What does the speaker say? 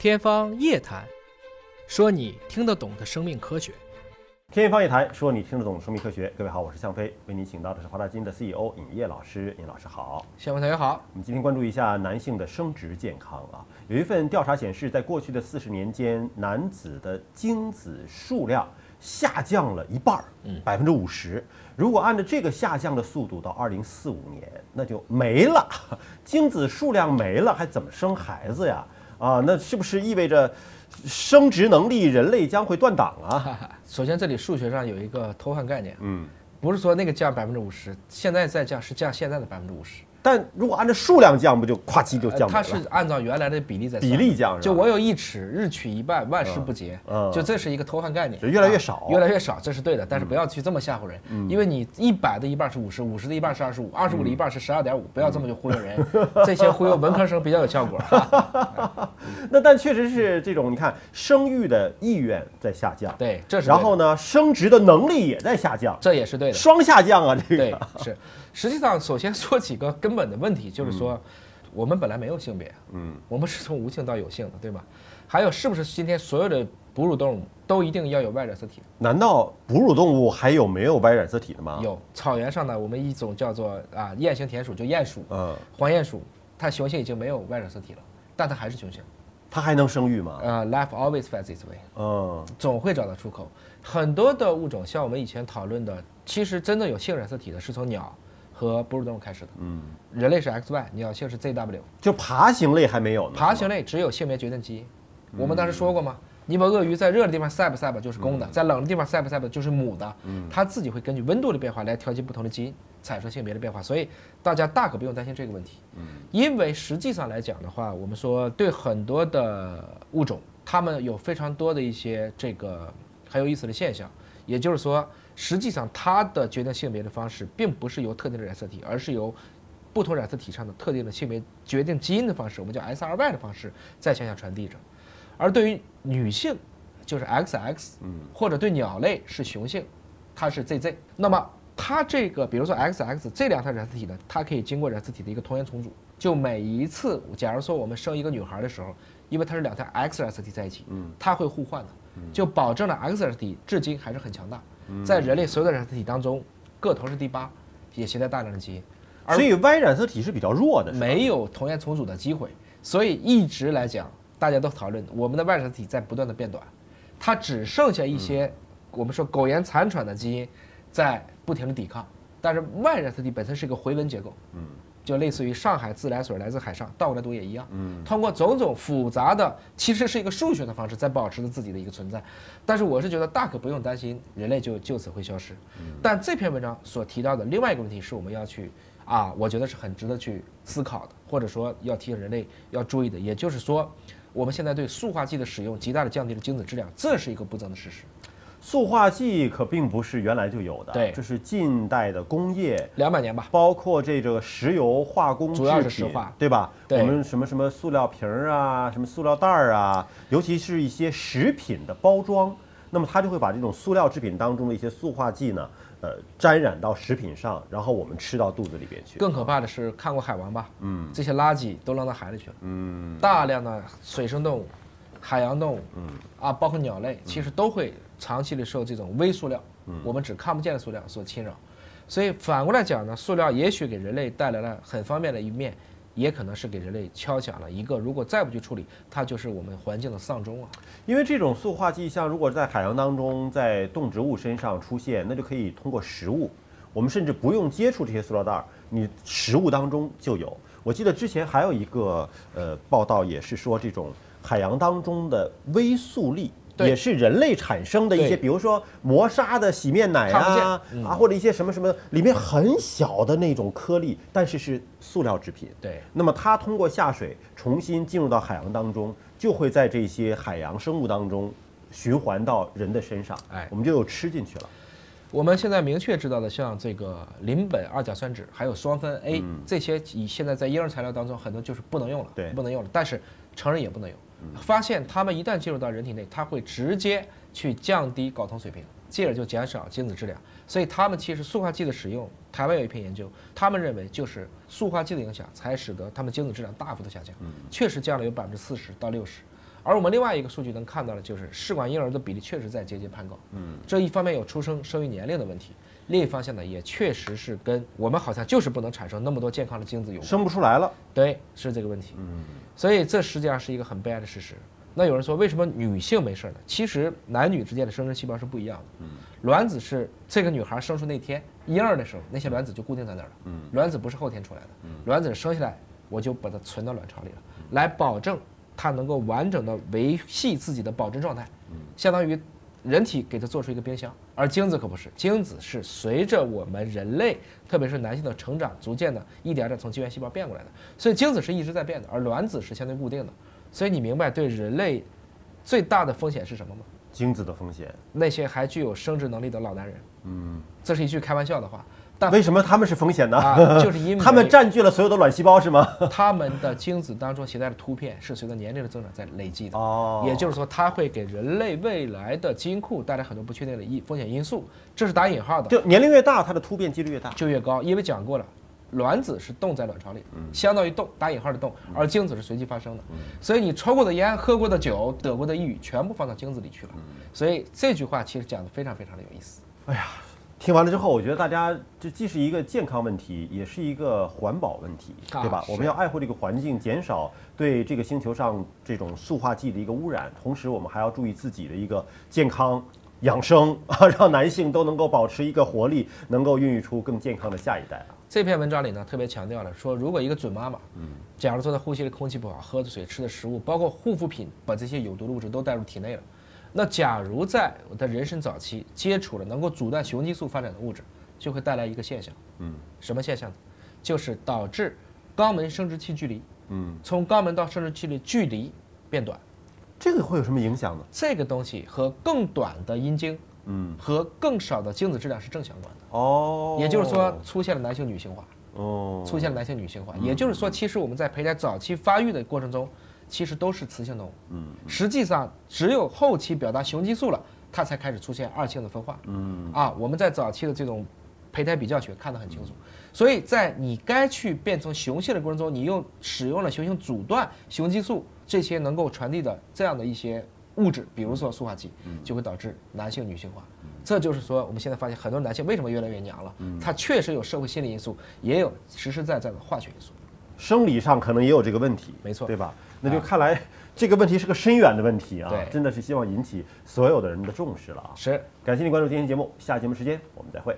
天方夜谭，说你听得懂的生命科学。天方夜谭，说你听得懂生命科学。各位好，我是向飞，为您请到的是华大基因的 CEO 尹烨老师。尹老师好，向飞同学好。我们今天关注一下男性的生殖健康啊。有一份调查显示，在过去的四十年间，男子的精子数量下降了一半儿，百分之五十。如果按照这个下降的速度，到二零四五年，那就没了，精子数量没了，还怎么生孩子呀？啊，那是不是意味着生殖能力人类将会断档啊？首先，这里数学上有一个偷换概念，嗯，不是说那个降百分之五十，现在再降是降现在的百分之五十。但如果按照数量降，不就咵叽就降了？它是按照原来的比例在比例降，就我有一尺，日取一半，万事不竭。嗯，就这是一个偷换概念，就越来越少，越来越少，这是对的。但是不要去这么吓唬人，因为你一百的一半是五十，五十的一半是二十五，二十五的一半是十二点五，不要这么就忽悠人。这些忽悠文科生比较有效果。那但确实是这种，你看生育的意愿在下降，对，这是。然后呢，生殖的能力也在下降，这也是对的，双下降啊，这个对是。实际上，首先说几个根本的问题，就是说，我们本来没有性别，嗯，我们是从无性到有性的，对吧？还有，是不是今天所有的哺乳动物都一定要有 Y 染色体？难道哺乳动物还有没有 Y 染色体的吗？有，草原上呢，我们一种叫做啊雁形田鼠，就鼹鼠，嗯，黄鼹鼠，它雄性已经没有 Y 染色体了，但它还是雄性，它还能生育吗？呃，Life always finds its way，嗯，总会找到出口。很多的物种，像我们以前讨论的，其实真的有性染色体的是从鸟。和哺乳动物开始的，嗯，人类是 X Y，鸟性是 Z W，就爬行类还没有呢。爬行类只有性别决定基因。我们当时说过吗？你把鳄鱼在热的地方晒不晒吧，就是公的；在冷的地方晒不晒吧，就是母的。嗯，它自己会根据温度的变化来调节不同的基因，产生性别的变化。所以大家大可不用担心这个问题。嗯，因为实际上来讲的话，我们说对很多的物种，它们有非常多的一些这个很有意思的现象，也就是说。实际上，它的决定性别的方式并不是由特定的染色体，而是由不同染色体上的特定的性别决定基因的方式，我们叫 SRY 的方式在向下传递着。而对于女性，就是 XX，嗯，或者对鸟类是雄性，它是 ZZ。那么它这个，比如说 XX 这两套染色体呢，它可以经过染色体的一个同源重组。就每一次，假如说我们生一个女孩的时候，因为它是两条 X 染色体在一起，嗯，它会互换的，就保证了 X 染色体至今还是很强大。在人类所有的染色体当中，个头是第八，也携带大量的基因，所以 Y 染色体是比较弱的，没有同源重组的机会，所以一直来讲，大家都讨论我们的 Y 染色体在不断的变短，它只剩下一些我们说苟延残喘的基因在不停的抵抗，但是 Y 染色体本身是一个回纹结构，嗯。就类似于上海自来水来自海上，倒过来读也一样。嗯，通过种种复杂的，其实是一个数学的方式，在保持着自己的一个存在。但是我是觉得大可不用担心，人类就就此会消失。但这篇文章所提到的另外一个问题是我们要去啊，我觉得是很值得去思考的，或者说要提醒人类要注意的，也就是说，我们现在对塑化剂的使用极大的降低了精子质量，这是一个不争的事实。塑化剂可并不是原来就有的，对，这是近代的工业两百年吧，包括这个石油化工主要是石化，对吧？我们什么什么塑料瓶儿啊，什么塑料袋儿啊，尤其是一些食品的包装，那么它就会把这种塑料制品当中的一些塑化剂呢，呃，沾染到食品上，然后我们吃到肚子里边去。更可怕的是，看过海王吧？嗯，这些垃圾都扔到海里去了。嗯，大量的水生动物、海洋动物，嗯啊，包括鸟类，其实都会。长期的受这种微塑料，嗯我们只看不见的塑料所侵扰，所以反过来讲呢，塑料也许给人类带来了很方便的一面，也可能是给人类敲响了一个，如果再不去处理，它就是我们环境的丧钟啊。因为这种塑化剂，像如果在海洋当中，在动植物身上出现，那就可以通过食物，我们甚至不用接触这些塑料袋，你食物当中就有。我记得之前还有一个呃报道，也是说这种海洋当中的微塑粒。也是人类产生的一些，比如说磨砂的洗面奶啊，啊，或者一些什么什么，里面很小的那种颗粒，但是是塑料制品。对，那么它通过下水重新进入到海洋当中，就会在这些海洋生物当中循环到人的身上，哎，我们就又吃进去了。我们现在明确知道的，像这个邻苯二甲酸酯，还有双酚 A 这些，以现在在婴儿材料当中很多就是不能用了，对，不能用了，但是成人也不能用。发现它们一旦进入到人体内，它会直接去降低睾酮水平，进而就减少精子质量。所以它们其实塑化剂的使用，台湾有一篇研究，他们认为就是塑化剂的影响才使得它们精子质量大幅的下降，确实降了有百分之四十到六十。而我们另外一个数据能看到的就是试管婴儿的比例确实在节节攀高。嗯，这一方面有出生生育年龄的问题，另一方向呢，也确实是跟我们好像就是不能产生那么多健康的精子有关。生不出来了。对，是这个问题。嗯，所以这实际上是一个很悲哀的事实。那有人说，为什么女性没事呢？其实男女之间的生殖细胞是不一样的。嗯，卵子是这个女孩生出那天婴儿的时候，那些卵子就固定在那儿了。嗯，卵子不是后天出来的。嗯，卵子生下来我就把它存到卵巢里了，来保证它能够完整的维系自己的保真状态。嗯，相当于人体给它做出一个冰箱，而精子可不是，精子是随着我们人类，特别是男性的成长，逐渐的一点点从精原细胞变过来的。所以精子是一直在变的，而卵子是相对固定的。所以你明白对人类最大的风险是什么吗？精子的风险。那些还具有生殖能力的老男人。嗯，这是一句开玩笑的话。但为什么他们是风险呢？啊，就是因为 他们占据了所有的卵细胞，是吗？他们的精子当中携带的突变是随着年龄的增长在累积的。哦，也就是说，它会给人类未来的基因库带来很多不确定的因风险因素，这是打引号的。就年龄越大，它的突变几率越大，就越高。因为讲过了。卵子是冻在卵巢里，相当于冻打引号的冻，而精子是随机发生的，所以你抽过的烟、喝过的酒、得过的抑郁，全部放到精子里去了。所以这句话其实讲的非常非常的有意思。哎呀，听完了之后，我觉得大家这既是一个健康问题，也是一个环保问题，对吧？我们要爱护这个环境，减少对这个星球上这种塑化剂的一个污染，同时我们还要注意自己的一个健康养生啊，让男性都能够保持一个活力，能够孕育出更健康的下一代啊。这篇文章里呢，特别强调了说，如果一个准妈妈，嗯，假如说她呼吸的空气不好，喝的水、吃的食物，包括护肤品，把这些有毒的物质都带入体内了，那假如在我的人生早期接触了能够阻断雄激素发展的物质，就会带来一个现象，嗯，什么现象呢？就是导致肛门生殖器距离，嗯，从肛门到生殖器的距离变短，这个会有什么影响呢？这个东西和更短的阴茎。嗯，和更少的精子质量是正相关的哦，也就是说出现了男性女性化哦，出现了男性女性化，也就是说，其实我们在胚胎早期发育的过程中，其实都是雌性动物，嗯，实际上只有后期表达雄激素了，它才开始出现二性的分化，嗯啊，我们在早期的这种胚胎比较学看得很清楚，所以在你该去变成雄性的过程中，你又使用了雄性阻断雄激素这些能够传递的这样的一些。物质，比如说塑化剂，就会导致男性女性化。这就是说，我们现在发现很多男性为什么越来越娘了？他确实有社会心理因素，也有实实在在的化学因素。生理上可能也有这个问题，没错，对吧？那就看来这个问题是个深远的问题啊！真的是希望引起所有的人的重视了啊！是，感谢您关注今天节目，下节目时间我们再会。